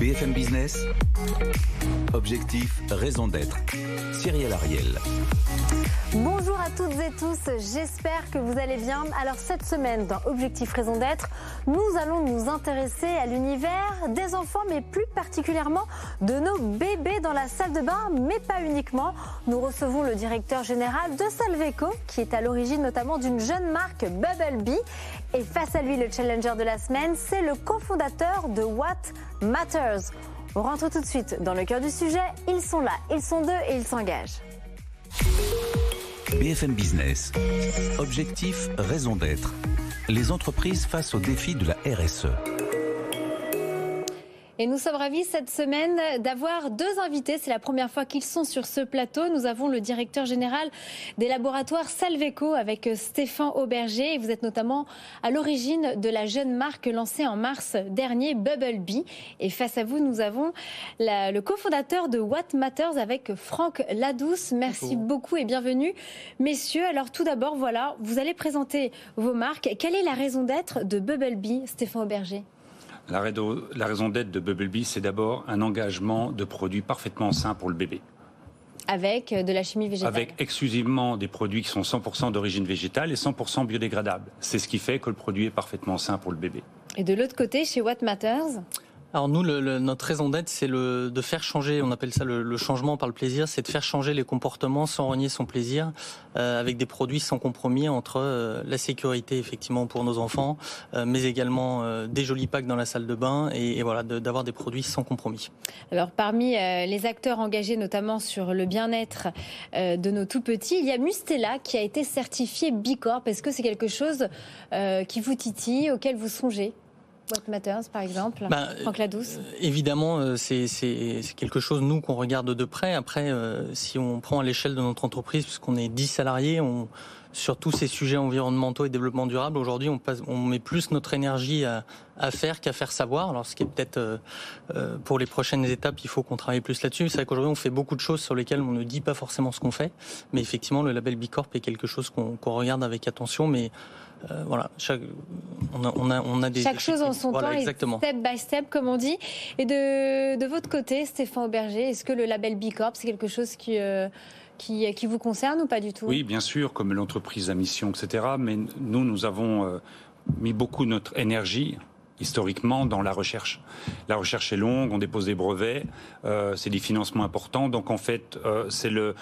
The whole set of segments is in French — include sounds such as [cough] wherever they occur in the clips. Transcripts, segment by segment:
BFM Business, objectif, raison d'être. Cyril Ariel. Bonjour à toutes et tous, j'espère que vous allez bien. Alors cette semaine, dans Objectif Raison d'être, nous allons nous intéresser à l'univers des enfants, mais plus particulièrement de nos bébés dans la salle de bain, mais pas uniquement. Nous recevons le directeur général de Salveco, qui est à l'origine notamment d'une jeune marque Bubble Bee. Et face à lui, le challenger de la semaine, c'est le cofondateur de What Matters. On rentre tout de suite dans le cœur du sujet. Ils sont là, ils sont deux et ils s'engagent. BFM Business. Objectif, raison d'être. Les entreprises face aux défis de la RSE. Et nous sommes ravis cette semaine d'avoir deux invités. C'est la première fois qu'ils sont sur ce plateau. Nous avons le directeur général des laboratoires Salveco avec Stéphane Auberger. Et vous êtes notamment à l'origine de la jeune marque lancée en mars dernier, Bubble Bee. Et face à vous, nous avons le cofondateur de What Matters avec Franck Ladouce. Merci beaucoup et bienvenue. Messieurs, alors tout d'abord, voilà, vous allez présenter vos marques. Quelle est la raison d'être de Bubble Bee, Stéphane Auberger? La, raison d'être de Bubblebee, c'est d'abord un engagement de produits parfaitement sains pour le bébé. Avec euh, de la chimie végétale Avec exclusivement des produits qui sont 100% d'origine végétale et 100% biodégradables. C'est ce qui fait que le produit est parfaitement sain pour le bébé. Et de l'autre côté, chez What Matters alors nous, notre raison d'être, c'est de faire changer, on appelle ça le, changement par le plaisir, c'est de faire changer les comportements sans renier son plaisir, euh, avec des produits sans compromis entre euh, la sécurité effectivement pour nos enfants, euh, mais également des jolis packs dans la salle de bain et, voilà d'avoir des produits sans compromis. Alors parmi les acteurs engagés notamment sur le bien-être de nos tout petits, il y a Mustela qui a été certifié Bicorp. Est-ce que c'est quelque chose qui vous titille, auquel vous songez? What Matters, par exemple bah, Franck Ladouce euh, Évidemment, euh, c'est quelque chose, nous, qu'on regarde de près. Après, euh, si on prend à l'échelle de notre entreprise, puisqu'on est 10 salariés, on, sur tous ces sujets environnementaux et développement durable, aujourd'hui, on, on met plus notre énergie à, à faire qu'à faire savoir. Alors, ce qui est peut-être pour les prochaines étapes, il faut qu'on travaille plus là-dessus. C'est vrai qu'aujourd'hui, on fait beaucoup de choses sur lesquelles on ne dit pas forcément ce qu'on fait. Mais effectivement, le label Bicorp est quelque chose qu'on regarde avec attention. Mais euh, voilà, chaque, on, a, on, a, on a des. Chaque chose en son temps, exactement. step by step, comme on dit. Et de, de votre côté, Stéphane Auberger, est-ce que le label B Corp, c'est quelque chose qui. Euh, qui, vous concerne ou pas du tout? Oui, bien sûr, comme l'entreprise à mission, etc. Mais nous, nous avons euh, mis beaucoup notre énergie historiquement dans la recherche. La recherche est longue, on dépose des brevets, euh, c'est des financements importants. Donc en fait, euh, c'est le,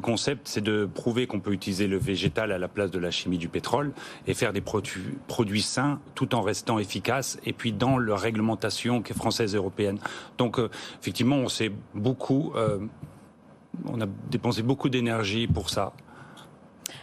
concept, c'est de prouver qu'on peut utiliser le végétal à la place de la chimie du pétrole et faire des produits, sains tout en restant efficaces et puis dans la réglementation qui est française et européenne. Donc effectivement, on s'est beaucoup, on a dépensé beaucoup d'énergie pour ça.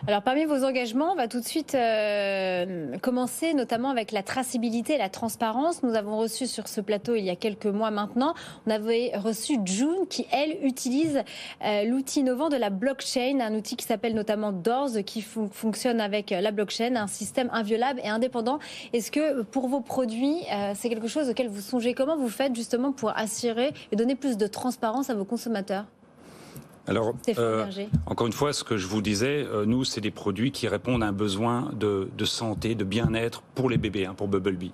Alors parmi vos engagements, on va tout de suite euh, commencer notamment avec la traçabilité et la transparence. Nous avons reçu sur ce plateau il y a quelques mois maintenant, on avait reçu June qui, elle, utilise euh, l'outil innovant de la blockchain, un outil qui s'appelle notamment Doors, qui fonctionne avec la blockchain, un système inviolable et indépendant. Est-ce que pour vos produits, euh, c'est quelque chose auquel vous songez? Comment vous faites justement pour assurer et donner plus de transparence à vos consommateurs? Alors, euh, encore une fois, ce que je vous disais, euh, nous, c'est des produits qui répondent à un besoin de, santé, de bien-être pour les bébés, hein, pour Bubblebee.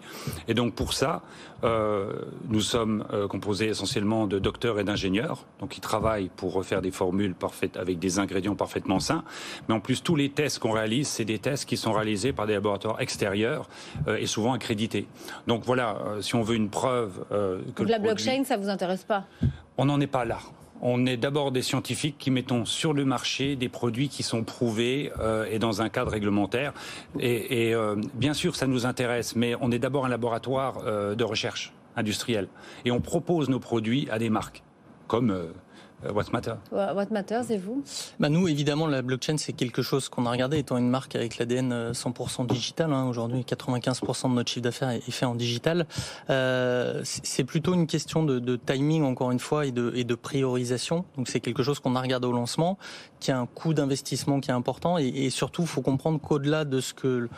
Et donc, pour ça, euh, nous sommes composés essentiellement de docteurs et d'ingénieurs, donc qui travaillent pour faire des formules parfaites avec des ingrédients parfaitement sains. Mais en plus, tous les tests qu'on réalise, c'est des tests qui sont réalisés par des laboratoires extérieurs et souvent accrédités. Donc voilà, si on veut une preuve que la blockchain, ça vous intéresse pas? On n'en est pas là on est d'abord des scientifiques qui mettons sur le marché des produits qui sont prouvés euh, et dans un cadre réglementaire. Et, euh, bien sûr, ça nous intéresse, mais on est d'abord un laboratoire euh, de recherche industrielle. Et on propose nos produits à des marques, comme What Matters. What Matters, et vous? Bah Nous, évidemment, la blockchain, c'est quelque chose qu'on a regardé, étant une marque avec l'ADN 100% euh, digital. Hein. Aujourd'hui, 95% de notre chiffre d'affaires est fait en digital. Euh, c'est plutôt une question de, de, timing, encore une fois, et de, et de priorisation. Donc, c'est quelque chose qu'on a regardé au lancement, qui a un coût d'investissement qui est important. Et, et surtout, il faut comprendre qu'au-delà de ce que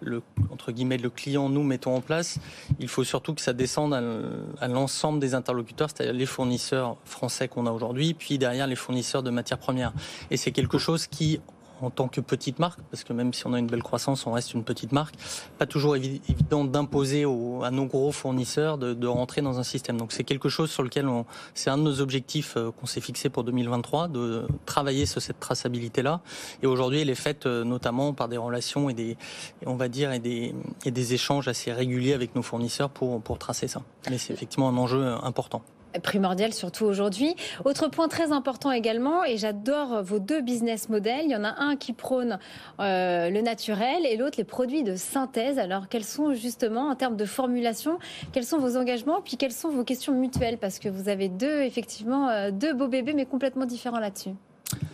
le, entre guillemets, le client, nous, mettons en place, il faut surtout que ça descende à l'ensemble des interlocuteurs, c'est-à-dire les fournisseurs français qu'on a aujourd'hui, puis derrière les fournisseurs de matières premières. Et c'est quelque chose qui en tant que petite marque, parce que même si on a une belle croissance, on reste une petite marque, pas toujours évident d'imposer à nos gros fournisseurs de, rentrer dans un système. Donc c'est quelque chose sur lequel c'est un de nos objectifs euh, qu'on s'est fixé pour 2023, de travailler sur cette traçabilité-là. Et aujourd'hui, elle est faite euh, notamment par des relations et des, on va dire, et des, échanges assez réguliers avec nos fournisseurs pour, pour tracer ça. Mais c'est effectivement un enjeu important primordial, surtout aujourd'hui. Autre point très important également, et j'adore vos deux business models. Il y en a un qui prône euh, le naturel et l'autre les produits de synthèse. Alors, quels sont justement, en termes de formulation, quels sont vos engagements, puis quelles sont vos questions mutuelles? Parce que vous avez deux, effectivement, euh, deux beaux bébés, mais complètement différents là-dessus.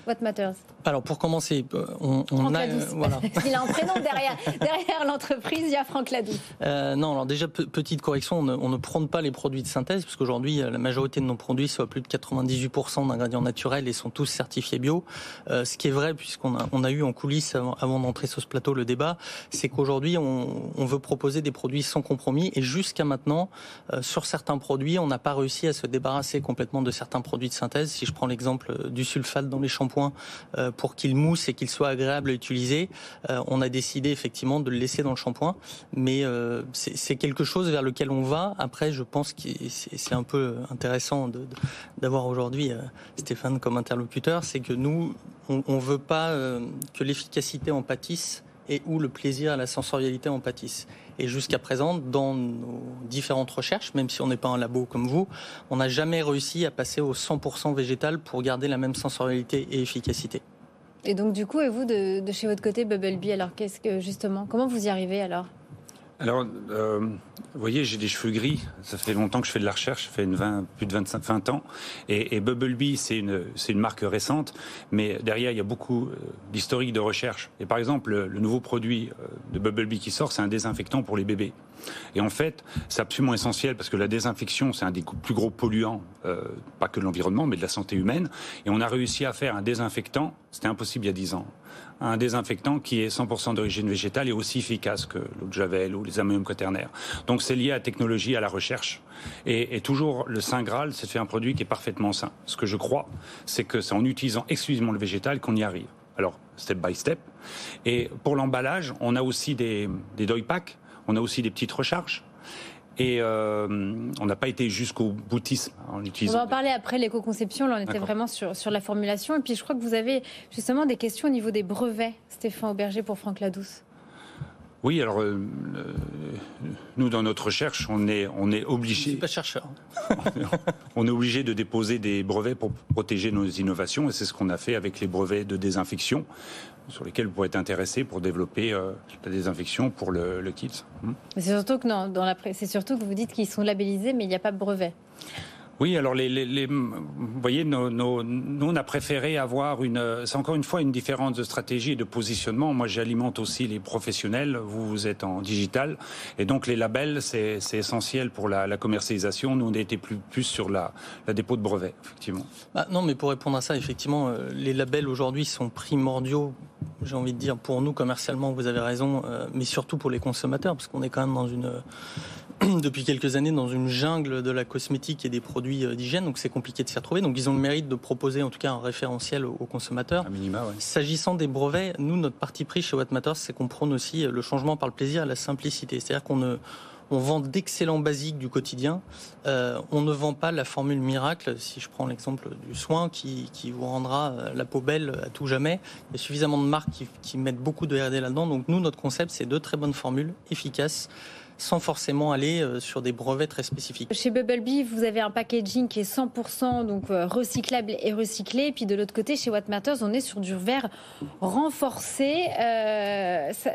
What matters? Alors pour commencer, euh, on, on a voilà. [laughs] il a un prénom derrière derrière l'entreprise, il y a Franck Ladou. Euh, non, alors déjà petite correction, on ne, on ne prône pas les produits de synthèse parce qu'aujourd'hui euh, la majorité de nos produits sont à plus de 98% d'ingrédients naturels et sont tous certifiés bio. Euh, ce qui est vrai puisqu'on a on a eu en coulisses avant, d'entrer sur ce plateau le débat, c'est qu'aujourd'hui on, on, veut proposer des produits sans compromis et jusqu'à maintenant euh, sur certains produits on n'a pas réussi à se débarrasser complètement de certains produits de synthèse. Si je prends l'exemple du sulfate dans les shampoings pour qu'il mousse et qu'il soit agréable à utiliser, euh, on a décidé effectivement de le laisser dans le shampoing. Mais euh, c'est quelque chose vers lequel on va. Après, je pense que c'est un peu intéressant d'avoir aujourd'hui euh, Stéphane comme interlocuteur, c'est que nous, on ne veut pas que l'efficacité en pâtisse et où le plaisir et la sensorialité en pâtissent. Et jusqu'à présent, dans nos différentes recherches, même si on n'est pas un labo comme vous, on n'a jamais réussi à passer au 100% végétal pour garder la même sensorialité et efficacité. Et donc, du coup, et vous, de, chez votre côté, Bubblebee, alors qu'est-ce que, justement, comment vous y arrivez alors? Alors, euh, vous voyez, j'ai des cheveux gris. Ça fait longtemps que je fais de la recherche. Ça fait une 20, plus de 25, 20 ans. Et, et Bubblebee, c'est une, marque récente. Mais derrière, il y a beaucoup euh, d'historique de recherche. Et par exemple, le, nouveau produit euh, de Bubblebee qui sort, c'est un désinfectant pour les bébés. Et en fait, c'est absolument essentiel parce que la désinfection, c'est un des plus gros polluants, euh, pas que de l'environnement, mais de la santé humaine. Et on a réussi à faire un désinfectant, c'était impossible il y a 10 ans, un désinfectant qui est 100% d'origine végétale et aussi efficace que l'eau de javel ou les ammonium quaternaires. Donc c'est lié à la technologie, à la recherche. Et, et toujours, le Saint Graal, c'est de faire un produit qui est parfaitement sain. Ce que je crois, c'est que c'est en utilisant exclusivement le végétal qu'on y arrive. Alors, step by step. Et pour l'emballage, on a aussi des, des doy packs, on a aussi des petites recharges. Et euh, on n'a pas été jusqu'au boutisme en utilisant. On va en parler après l'éco-conception. Là, on était vraiment sur, sur la formulation. Et puis, je crois que vous avez justement des questions au niveau des brevets, Stéphane Auberger, pour Franck Ladouce. Oui, alors euh, euh, nous dans notre recherche, on est on est obligé. pas chercheur. [laughs] on est obligé de déposer des brevets pour protéger nos innovations et c'est ce qu'on a fait avec les brevets de désinfection sur lesquels vous pourrez être intéressé pour développer euh, la désinfection pour le, le kids. Hmm. C'est surtout que non, dans la c'est surtout que vous dites qu'ils sont labellisés mais il n'y a pas de brevet. Oui, alors vous voyez, nous on a préféré avoir une, c'est encore une fois une différence de stratégie et de positionnement. Moi, j'alimente aussi les professionnels. Vous, vous êtes en digital, et donc les labels, c'est essentiel pour la, commercialisation. Nous, on été plus, plus sur la, la dépôt de brevets, effectivement. Bah, non, mais pour répondre à ça, effectivement, euh, les labels aujourd'hui sont primordiaux. J'ai envie de dire pour nous commercialement, vous avez raison, euh, mais surtout pour les consommateurs, parce qu'on est quand même dans une [clears throat] depuis quelques années dans une jungle de la cosmétique et des produits euh, d'hygiène, donc c'est compliqué de s'y retrouver. Donc ils ont le mérite de proposer en tout cas un référentiel aux, consommateurs. minima, S'agissant des brevets, nous, notre parti pris chez What Matters, c'est qu'on prône aussi le changement par le plaisir et la simplicité. C'est-à-dire qu'on ne on vend d'excellents basiques du quotidien. Euh, on ne vend pas la formule miracle. Si je prends l'exemple du soin qui, qui, vous rendra euh, la peau belle à tout jamais, il y a suffisamment de marques qui, qui mettent beaucoup de R&D là-dedans. Donc nous, notre concept, c'est de très bonnes formules efficaces sans forcément aller euh, sur des brevets très spécifiques. Chez Bubblebee, vous avez un packaging qui est 100% donc euh, recyclable et recyclé. Et puis de l'autre côté, chez What Matters, on est sur du verre renforcé. Euh, ça,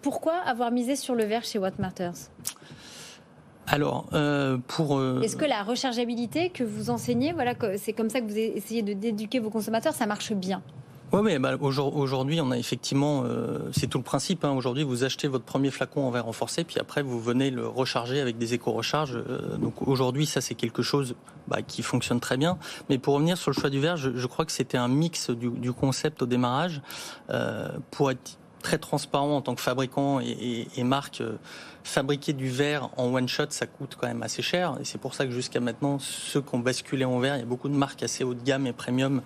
pourquoi avoir misé sur le verre chez What Matters? Alors, euh, pour. Euh... Est-ce que la rechargeabilité que vous enseignez, voilà, c'est comme ça que vous essayez de d'éduquer vos consommateurs, ça marche bien? Oui, mais bah, aujourd'hui, on a effectivement, euh, c'est tout le principe. Hein. Aujourd'hui, vous achetez votre premier flacon en verre renforcé, puis après, vous venez le recharger avec des éco-recharges. Euh, donc aujourd'hui, ça, c'est quelque chose bah, qui fonctionne très bien. Mais pour revenir sur le choix du verre, je, je crois que c'était un mix du, du, concept au démarrage euh, pour être très transparent en tant que fabricant et, et, et marque. Euh, fabriquer du verre en one shot, ça coûte quand même assez cher. Et c'est pour ça que jusqu'à maintenant, ceux qui ont basculé en verre, il y a beaucoup de marques assez haut de gamme et premium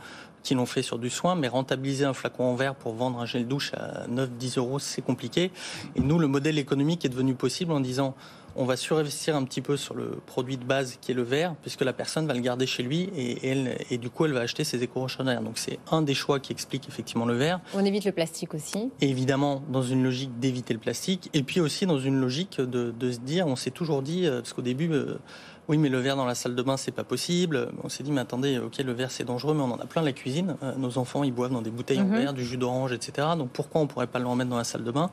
qui l'ont fait sur du soin, mais rentabiliser un flacon en verre pour vendre un gel douche à 9-10 euros, c'est compliqué. Et nous, le modèle économique est devenu possible en disant on va surinvestir un petit peu sur le produit de base qui est le verre, puisque la personne va le garder chez lui et, elle, et du coup elle va acheter ses éco-rochers Donc c'est un des choix qui explique effectivement le verre. On évite le plastique aussi. évidemment, dans une logique d'éviter le plastique, et puis aussi dans une logique de, de se dire, on s'est toujours dit, euh, parce qu'au début, euh, oui, mais le verre dans la salle de bain, c'est pas possible. On s'est dit, mais attendez, ok, le verre c'est dangereux, mais on en a plein la cuisine. Euh, nos enfants, ils boivent dans des bouteilles en mhm. verre, du jus d'orange, etc. Donc pourquoi on pourrait pas le remettre dans la salle de bain?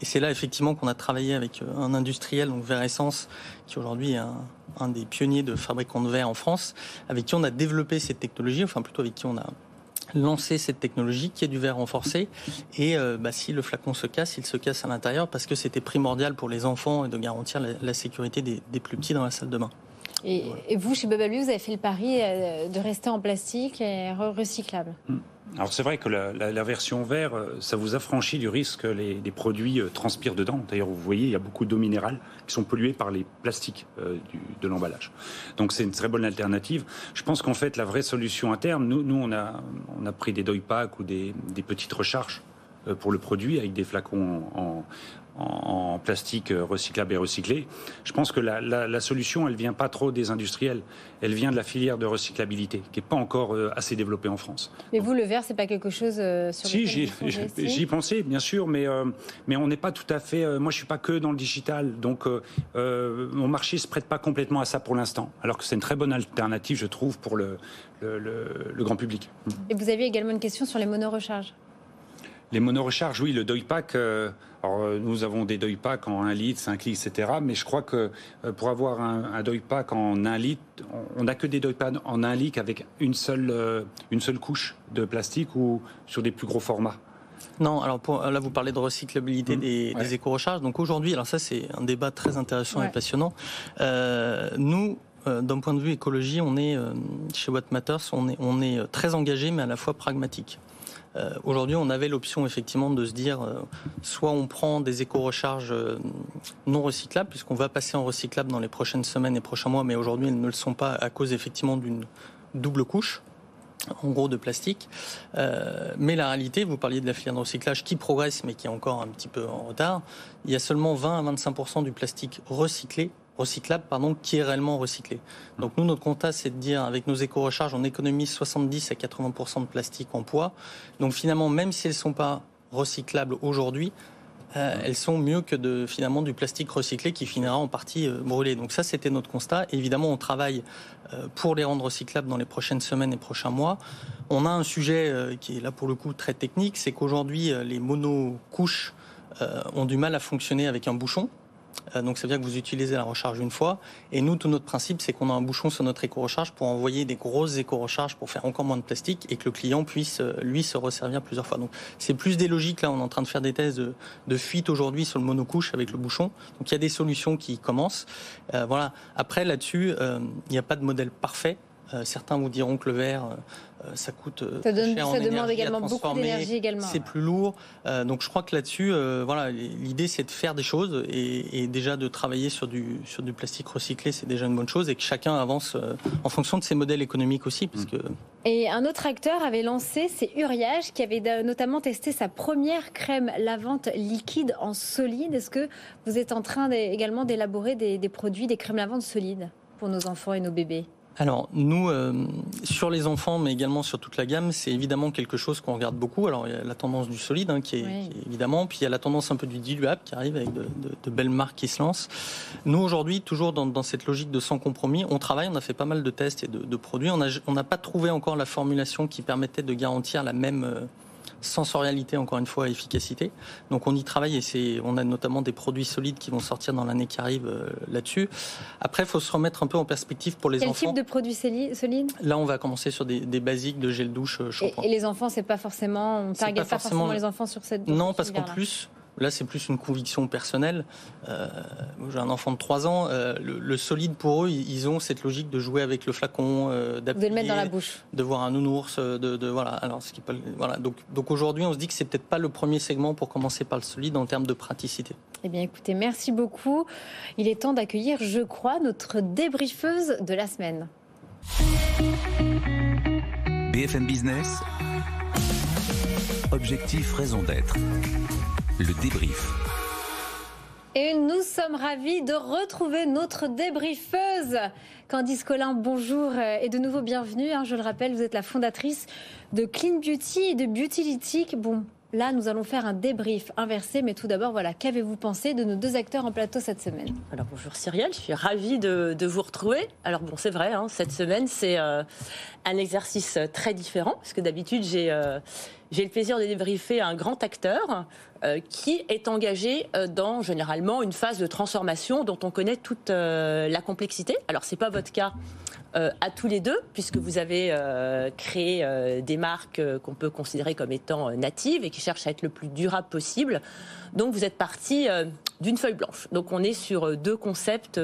Et c'est là effectivement qu'on a travaillé avec euh, un industriel, donc Verre Essence, qui aujourd'hui est un, des pionniers de fabricants de verre en France, avec qui on a développé cette technologie, enfin plutôt avec qui on a lancé cette technologie qui est du verre renforcé. Et euh, bah, si le flacon se casse, il se casse à l'intérieur parce que c'était primordial pour les enfants et de garantir la, sécurité des, des, plus petits dans la salle de bain. Et, vous, chez Babalu, vous avez fait le pari euh, de rester en plastique et recyclable hmm. alors c'est vrai que la, version vert, euh, ça vous affranchit du risque que les, produits euh, transpirent dedans. D'ailleurs, vous voyez, il y a beaucoup d'eau minérale qui sont polluées par les plastiques de l'emballage. Donc c'est une très bonne alternative. Je pense qu'en fait, la vraie solution à terme, nous, nous on, a, on a pris des doy packs ou des, des petites recharges pour le produit avec des flacons en, en, plastique recyclable et recyclé. Je pense que la, solution, elle vient pas trop des industriels, elle vient de la filière de recyclabilité, qui n'est pas encore euh, assez développée en France. Mais vous, le verre, c'est pas quelque chose euh, sur si, j'y, j'y pensais, bien sûr, mais euh, mais on n'est pas tout à fait. moi, je suis pas que dans le digital, donc mon marché se prête pas complètement à ça pour l'instant. Alors que c'est une très bonne alternative, je trouve, pour le, le, grand public. Et vous aviez également une question sur les monorecharges. Les monorecharges, oui, le Doypack. Euh, alors, euh, nous avons des Doypack en 1 litre, 5 litres, etc. Mais je crois que euh, pour avoir un, un Doypack en 1 litre, on n'a que des Doypack en 1 litre avec une seule, une seule couche de plastique ou sur des plus gros formats. Non, alors là vous parlez de recyclabilité mmh. des, éco-recharges. Donc aujourd'hui, alors ça c'est un débat très intéressant et passionnant. nous, d'un point de vue écologie, on est chez What Matters, on est, on est très engagé mais à la fois pragmatique. Euh, aujourd'hui, on avait l'option effectivement de se dire, euh, soit on prend des éco-recharges euh, non recyclables, puisqu'on va passer en recyclable dans les prochaines semaines et prochains mois, mais aujourd'hui elles ne le sont pas à cause effectivement d'une double couche en gros de plastique. mais la réalité, vous parliez de la filière de recyclage qui progresse mais qui est encore un petit peu en retard. Il y a seulement 20 à 25% du plastique recyclé recyclable pardon, qui est réellement recyclé. Donc nous, notre constat, c'est de dire, avec nos éco-recharges, on économise 70 à 80% de plastique en poids. Donc finalement, même si elles ne sont pas recyclables aujourd'hui, euh, elles sont mieux que finalement du plastique recyclé qui finira en partie euh, brûlé. Donc ça, c'était notre constat. Évidemment, on travaille euh, pour les rendre recyclables dans les prochaines semaines et prochains mois. On a un sujet qui est là pour le coup très technique, c'est qu'aujourd'hui, les monocouches ont du mal à fonctionner avec un bouchon. Euh, donc ça veut dire que vous utilisez la recharge une fois. Et nous, tout notre principe, c'est qu'on a un bouchon sur notre éco-recharge pour envoyer des grosses éco-recharges pour faire encore moins de plastique et que le client puisse, euh, lui, se resservir plusieurs fois. Donc c'est plus des logiques. Là, on est en train de faire des tests de, fuite aujourd'hui sur le monocouche avec le bouchon. Donc il y a des solutions qui commencent. Euh, voilà. Après, là-dessus, il n'y a pas de modèle parfait. Certains vous diront que le verre euh, ça coûte euh, ça, demande également beaucoup d'énergie également. C'est plus lourd. Euh, donc je crois que là-dessus, voilà, l'idée c'est de faire des choses et, déjà de travailler sur du sur du plastique recyclé, c'est déjà une bonne chose et que chacun avance en fonction de ses modèles économiques aussi, parce que. Et un autre acteur avait lancé, c'est Uriage, qui avait notamment testé sa première crème lavante liquide en solide. Est-ce que vous êtes en train également d'élaborer des, des produits, des crèmes lavantes solides pour nos enfants et nos bébés? Alors nous, euh, sur les enfants, mais également sur toute la gamme, c'est évidemment quelque chose qu'on regarde beaucoup. Alors il y a la tendance du solide, hein, qui, est, évidemment, puis il y a la tendance un peu du diluable qui arrive avec de, belles marques qui se lancent. Nous aujourd'hui, toujours dans, cette logique de sans compromis, on travaille, on a fait pas mal de tests et de, produits. On n'a pas trouvé encore la formulation qui permettait de garantir la même euh, sensorialité, encore une fois, efficacité. Donc on y travaille et c'est, on a notamment des produits solides qui vont sortir dans l'année qui arrive euh, là-dessus. Après, il faut se remettre un peu en perspective pour les enfants. Quel type de produits solides? Là, on va commencer sur des, basiques de gel douche, euh, Et, les enfants, c'est pas forcément, on target pas, forcément les enfants sur cette. Non, parce qu'en plus, Là, c'est plus une conviction personnelle. Euh, J'ai un enfant de 3 ans. Euh, le, solide pour eux, ils ont cette logique de jouer avec le flacon, euh, d'appuyer, le mettre dans la bouche, de voir un nounours, de, de voilà. Alors, ce qui peut, voilà. Donc, donc aujourd'hui, on se dit que c'est peut-être pas le premier segment pour commencer par le solide en termes de praticité. Eh bien, écoutez, merci beaucoup. Il est temps d'accueillir, je crois, notre débriefeuse de la semaine. BFM Business. Objectif, raison d'être. Le débrief. Et nous sommes ravis de retrouver notre débriefeuse. Candice Collin, bonjour et de nouveau bienvenue. Hein, je le rappelle, vous êtes la fondatrice de Clean Beauty et de Beautylytic. Bon, Là, nous allons faire un débrief inversé, mais tout d'abord, voilà, qu'avez-vous pensé de nos deux acteurs en plateau cette semaine? Alors bonjour Cyrielle, je suis ravie de, vous retrouver. Alors bon, c'est vrai, hein, cette semaine, c'est euh, un exercice très différent, parce que d'habitude, j'ai euh, le plaisir de débriefer un grand acteur qui est engagé dans généralement une phase de transformation dont on connaît toute la complexité. Alors c'est pas votre cas euh, à tous les deux, puisque vous avez euh, créé euh, des marques qu'on peut considérer comme étant natives et qui cherchent à être le plus durable possible. Donc vous êtes parti d'une feuille blanche. Donc on est sur deux concepts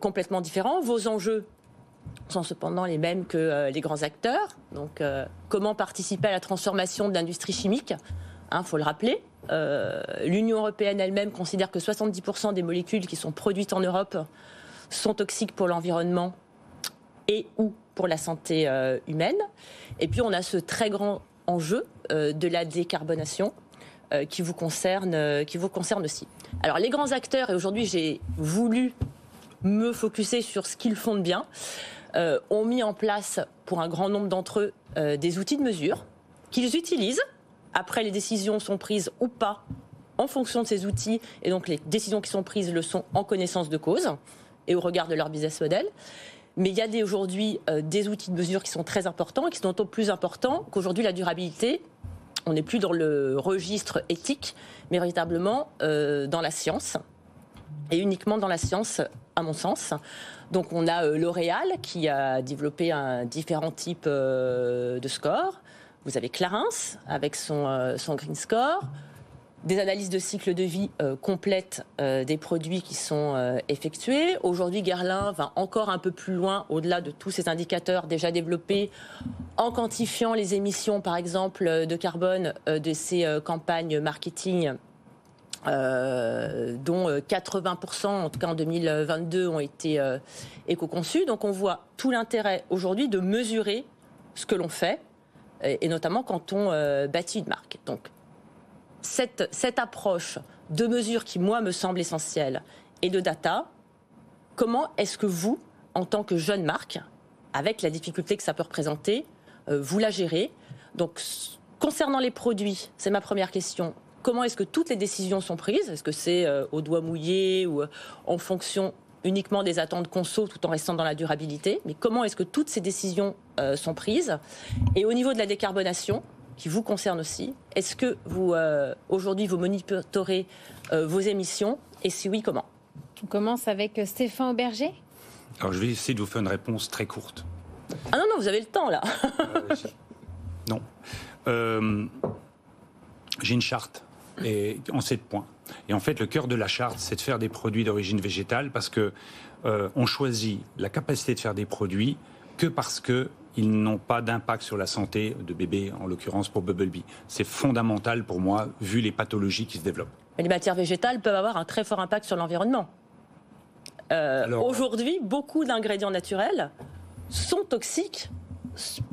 complètement différents. Vos enjeux sont cependant les mêmes que les grands acteurs. Donc comment participer à la transformation de l'industrie chimique? Il hein, faut le rappeler. L'Union européenne elle-même considère que 70% des molécules qui sont produites en Europe sont toxiques pour l'environnement et ou pour la santé euh, humaine. Et puis on a ce très grand enjeu euh, de la décarbonation euh, qui vous concerne, qui vous concerne aussi. Alors les grands acteurs, et aujourd'hui j'ai voulu me focuser sur ce qu'ils font de bien, ont mis en place pour un grand nombre d'entre eux des outils de mesure qu'ils utilisent. Après, les décisions sont prises ou pas en fonction de ces outils, et donc les décisions qui sont prises le sont en connaissance de cause et au regard de leur business model. Mais il y a aujourd'hui euh, des outils de mesure qui sont très importants et qui sont d'autant plus importants qu'aujourd'hui la durabilité, on n'est plus dans le registre éthique, mais véritablement euh, dans la science. Et uniquement dans la science, à mon sens. Donc on a euh, L'Oréal qui a développé un différent type de score. Vous avez Clarins avec son, son Green Score des analyses de cycle de vie euh, complètes euh, des produits qui sont euh, effectués. Aujourd'hui, Guerlain va encore un peu plus loin, au-delà de tous ces indicateurs déjà développés, en quantifiant les émissions, par exemple, de carbone de ces campagnes marketing. dont 80% en tout cas en 2022 ont été éco-conçus. Donc on voit tout l'intérêt aujourd'hui de mesurer ce que l'on fait, et, notamment quand on bâtit une marque. Donc cette, approche de mesures qui, moi, me semble essentielle et de data, comment est-ce que vous, en tant que jeune marque, avec la difficulté que ça peut représenter, euh, vous la gérez? Donc, concernant les produits, c'est ma première question. Comment est-ce que toutes les décisions sont prises? Est-ce que c'est euh, au doigt mouillé ou euh, en fonction uniquement des attentes conso tout en restant dans la durabilité Mais comment est-ce que toutes ces décisions sont prises? Et au niveau de la décarbonation, qui vous concerne aussi. Est-ce que vous, euh, aujourd'hui, vous monitorez euh, vos émissions? Et si oui, comment? On commence avec euh, Stéphane Auberger. Alors, je vais essayer de vous faire une réponse très courte. Ah non, non, vous avez le temps, là. non. J'ai une charte et, en sept points. Et en fait, le cœur de la charte, c'est de faire des produits d'origine végétale parce que on choisit la capacité de faire des produits que parce que ils n'ont pas d'impact sur la santé de bébé, en l'occurrence pour Bubblebee. C'est fondamental pour moi, vu les pathologies qui se développent. Mais les matières végétales peuvent avoir un très fort impact sur l'environnement. Euh, Aujourd'hui, beaucoup d'ingrédients naturels sont toxiques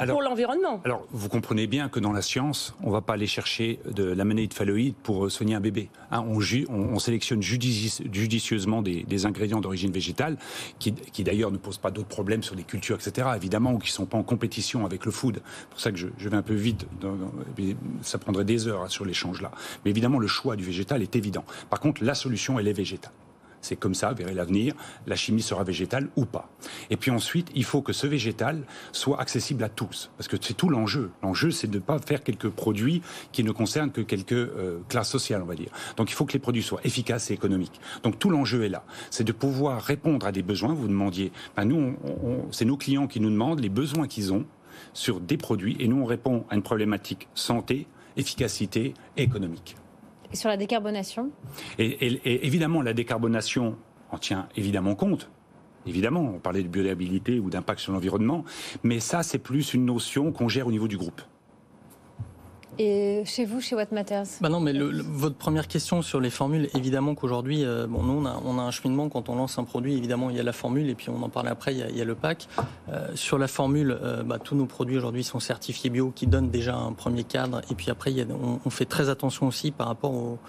pour l'environnement. Alors, vous comprenez bien que dans la science, on ne va pas aller chercher de l'amanite phalloïde pour euh, soigner un bébé. Hein, on, sélectionne judicieusement des, ingrédients d'origine végétale, qui, d'ailleurs ne posent pas d'autres problèmes sur les cultures, etc., évidemment, ou qui ne sont pas en compétition avec le food. C'est pour ça que je, vais un peu vite. ça prendrait des heures hein, sur l'échange là. Mais évidemment, le choix du végétal est évident. Par contre, la solution, elle est végétale. C'est comme ça, verrez l'avenir, la chimie sera végétale ou pas. Et puis ensuite, il faut que ce végétal soit accessible à tous, parce que c'est tout l'enjeu. L'enjeu, c'est de ne pas faire quelques produits qui ne concernent que quelques euh, classes sociales, on va dire. Donc il faut que les produits soient efficaces et économiques. Donc tout l'enjeu est là. C'est de pouvoir répondre à des besoins. Vous demandiez, ben nous, c'est nos clients qui nous demandent les besoins qu'ils ont sur des produits, et nous, on répond à une problématique santé, efficacité et économique. Et sur la décarbonation et, évidemment, la décarbonation en tient évidemment compte. Évidemment, on parlait de biodéabilité ou d'impact sur l'environnement, mais ça, c'est plus une notion qu'on gère au niveau du groupe. Et chez vous, chez What Matters bah Non, mais votre première question sur les formules, évidemment qu'aujourd'hui, euh, bon, nous, on a, un cheminement quand on lance un produit, évidemment, il y a la formule, et puis on en parle après, il y a, le pack. Euh, sur la formule, euh, bah, tous nos produits aujourd'hui sont certifiés bio, qui donnent déjà un premier cadre, et puis après, on, fait très attention aussi par rapport aux,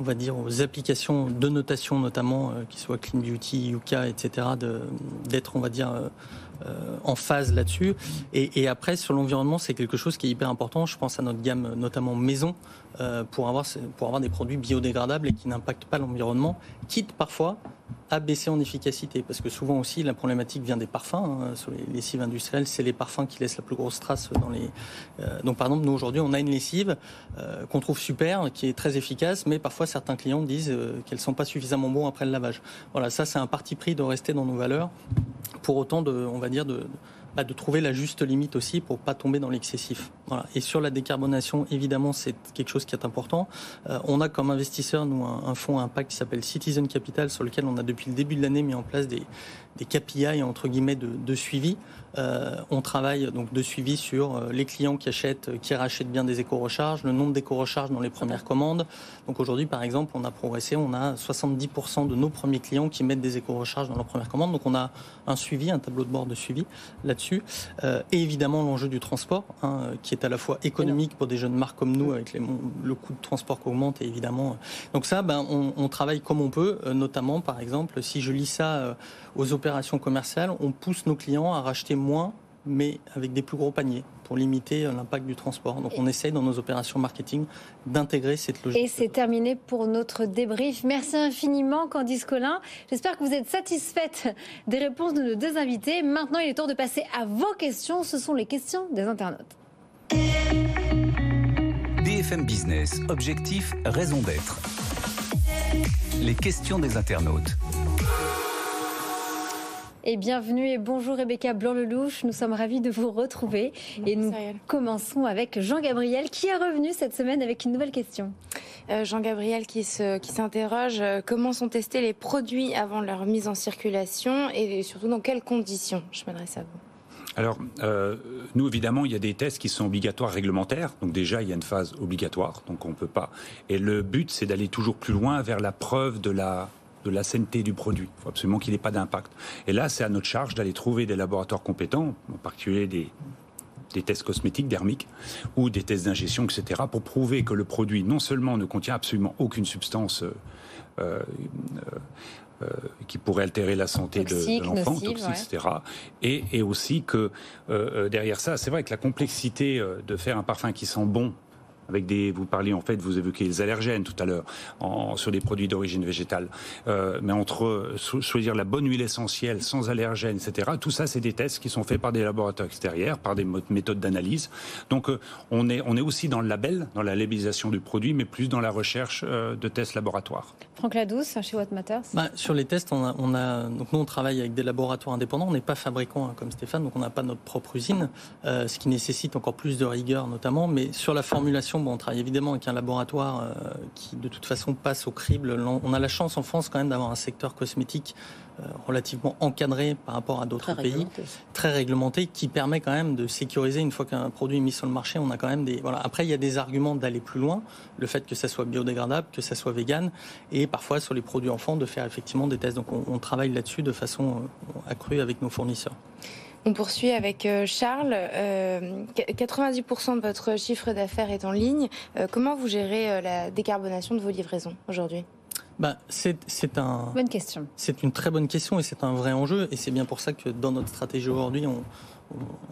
on va dire, aux applications de notation, notamment, qui soient Clean Beauty, Yuka, etc., d'être, on va dire, euh, en phase là-dessus. Et, et, après, sur l'environnement, c'est quelque chose qui est hyper important. Je pense à notre gamme, notamment maison, euh, pour, avoir, pour avoir des produits biodégradables et qui n'impactent pas l'environnement, quitte parfois à baisser en efficacité. Parce que souvent aussi, la problématique vient des parfums. Hein, sur les lessives industrielles, c'est les parfums qui laissent la plus grosse trace dans les. Euh, donc, par exemple, nous aujourd'hui, on a une lessive euh, qu'on trouve super, qui est très efficace, mais parfois certains clients disent qu'elles sont pas suffisamment bonnes après le lavage. Voilà, ça, c'est un parti pris de rester dans nos valeurs. Pour autant, de, on va dire, de, bah, de trouver la juste limite aussi pour pas tomber dans l'excessif. Voilà. Et sur la décarbonation, évidemment, c'est quelque chose qui est important. Euh, on a comme investisseur, nous, un, un fonds impact qui s'appelle Citizen Capital, sur lequel on a depuis le début de l'année mis en place des, des KPI, entre guillemets, de, suivi. Euh, on travaille donc de suivi sur euh, les clients qui achètent, qui rachètent bien des éco-recharges, le nombre d'éco-recharges dans les premières commandes. Donc aujourd'hui, par exemple, on a progressé, on a 70% de nos premiers clients qui mettent des éco-recharges dans leurs premières commandes. Donc on a un suivi, un tableau de bord de suivi là-dessus. Euh, et évidemment l'enjeu du transport, hein, qui est à la fois économique pour des jeunes marques comme nous, avec le coût de transport qui augmente, et évidemment. Donc ça, ben, on, on travaille comme on peut, notamment par exemple, si je lis ça aux opérations commerciales, on pousse nos clients à racheter moins, mais avec des plus gros paniers pour limiter l'impact du transport. Donc on essaye dans nos opérations marketing d'intégrer cette logique. Et c'est terminé pour notre débrief. Merci infiniment Candice Collin. J'espère que vous êtes satisfaite des réponses de nos deux invités. Maintenant, il est temps de passer à vos questions. Ce sont les questions des internautes. BFM Business, objectif, raison d'être. Les questions des internautes et bienvenue et bonjour Rebecca Blanc-Lelouch. Nous sommes ravis de vous retrouver et nous commençons avec Jean-Gabriel qui est revenu cette semaine avec une nouvelle question. Euh, Jean-Gabriel qui s'interroge qui euh, comment sont testés les produits avant leur mise en circulation et surtout dans quelles conditions? Je m'adresse à vous. Alors, euh, nous, évidemment, il y a des tests qui sont obligatoires réglementaires. Donc déjà, il y a une phase obligatoire, donc on ne peut pas. Et le but, c'est d'aller toujours plus loin vers la preuve de la de la sainteté du produit. Il faut absolument qu'il n'ait pas d'impact. Et là, c'est à notre charge d'aller trouver des laboratoires compétents, en particulier des, des tests cosmétiques, dermiques, ou des tests d'ingestion, etc., pour prouver que le produit non seulement ne contient absolument aucune substance euh, euh, euh, qui pourrait altérer la santé toxique, de, de l'enfant, nocive, toxique, ouais. etc. Et, et aussi que derrière ça, c'est vrai que la complexité de faire un parfum qui sent bon avec des, vous parliez en fait, vous évoquez les allergènes tout à l'heure, sur des produits d'origine végétale. Euh, mais entre choisir la bonne huile essentielle sans allergènes, etc. Tout ça, c'est des tests qui sont faits par des laboratoires extérieurs, par des méthodes d'analyse. Donc, euh, on est on est aussi dans le label, dans la labellisation du produit, mais plus dans la recherche euh, de tests laboratoires. Franck Ladouce, chez What Matters. Bah, sur les tests, on a, on a, donc nous on travaille avec des laboratoires indépendants. On n'est pas fabricant hein, comme Stéphane, donc on n'a pas notre propre usine, euh, ce qui nécessite encore plus de rigueur notamment. Mais sur la formulation Bon, on travaille évidemment avec un laboratoire euh, qui, de toute façon, passe au crible. On a la chance en France quand même d'avoir un secteur cosmétique relativement encadré par rapport à d'autres pays, réglementé. très réglementé, qui permet quand même de sécuriser une fois qu'un produit est mis sur le marché. On a quand même des voilà. Après, il y a des arguments d'aller plus loin, le fait que ça soit biodégradable, que ça soit vegan, et parfois sur les produits enfants de faire effectivement des tests. Donc, on, on travaille là-dessus de façon euh, accrue avec nos fournisseurs. On poursuit avec euh, Charles. Euh, 90% de votre chiffre d'affaires est en ligne. Euh, comment vous gérez euh, la décarbonation de vos livraisons aujourd'hui? Bah, c'est un, Bonne question. c'est une très bonne question et c'est un vrai enjeu. Et c'est bien pour ça que dans notre stratégie aujourd'hui, on,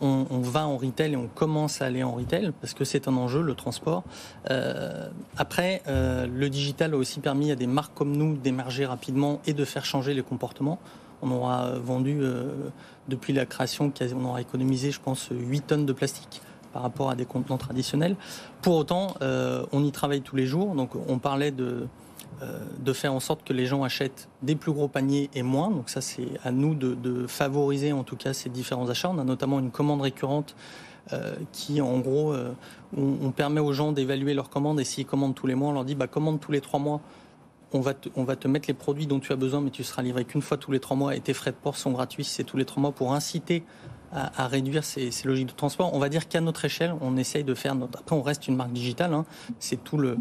on, on, va en retail et on commence à aller en retail parce que c'est un enjeu, le transport. Euh, après, euh, le digital a aussi permis à des marques comme nous d'émerger rapidement et de faire changer les comportements. On aura vendu, euh, depuis la création, on aura économisé, je pense, 8 tonnes de plastique par rapport à des contenants traditionnels. Pour autant, euh, on y travaille tous les jours. Donc, on parlait de, euh, de faire en sorte que les gens achètent des plus gros paniers et moins. Donc, ça, c'est à nous de, favoriser, en tout cas, ces différents achats. On a notamment une commande récurrente euh, qui, en gros, euh, on, permet aux gens d'évaluer leurs commandes et s'ils commandent tous les mois, on leur dit, bah, commande tous les trois mois on va, te, on va te mettre les produits dont tu as besoin, mais tu seras livré qu'une fois tous les trois mois et tes frais de port sont gratuits si c'est tous les trois mois pour inciter à, réduire ces, logiques de transport. On va dire qu'à notre échelle, on essaye de faire notre. Après, on reste une marque digitale. Hein. C'est tout le,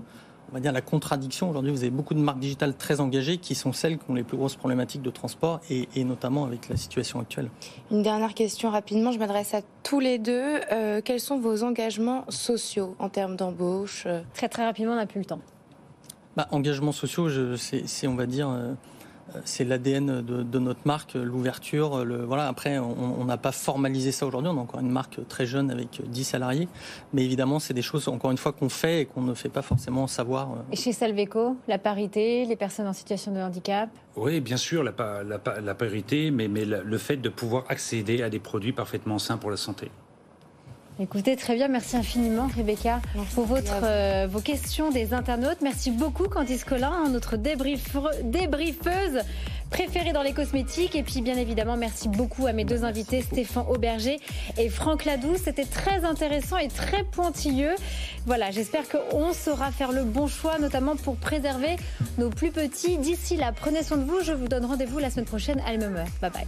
on va dire la contradiction. Aujourd'hui, vous avez beaucoup de marques digitales très engagées qui sont celles qui ont les plus grosses problématiques de transport et, notamment avec la situation actuelle. Une dernière question rapidement. Je m'adresse à tous les deux. Euh, quels sont vos engagements sociaux en termes d'embauche? Très très rapidement, on n'a plus le temps. Bah, engagements sociaux, c'est on va dire. Euh, c'est l'ADN de, notre marque, l'ouverture. Le, voilà. Après, on n'a pas formalisé ça aujourd'hui. On a encore une marque très jeune avec 10 salariés. Mais évidemment, c'est des choses, encore une fois, qu'on fait et qu'on ne fait pas forcément savoir. Euh. Et chez Salveco, la parité, les personnes en situation de handicap? Oui, bien sûr, la, la, parité, mais, mais le fait de pouvoir accéder à des produits parfaitement sains pour la santé. Écoutez, très bien, merci infiniment Rebecca pour votre, euh, vos questions des internautes. Merci beaucoup Candice Collin, notre débriefeuse préférée dans les cosmétiques. Et puis bien évidemment, merci beaucoup à mes deux invités, Stéphane Auberger et Franck Ladoux. C'était très intéressant et très pointilleux. Voilà, j'espère qu'on saura faire le bon choix, notamment pour préserver nos plus petits. D'ici là, prenez soin de vous. Je vous donne rendez-vous la semaine prochaine à la même heure. Bye bye.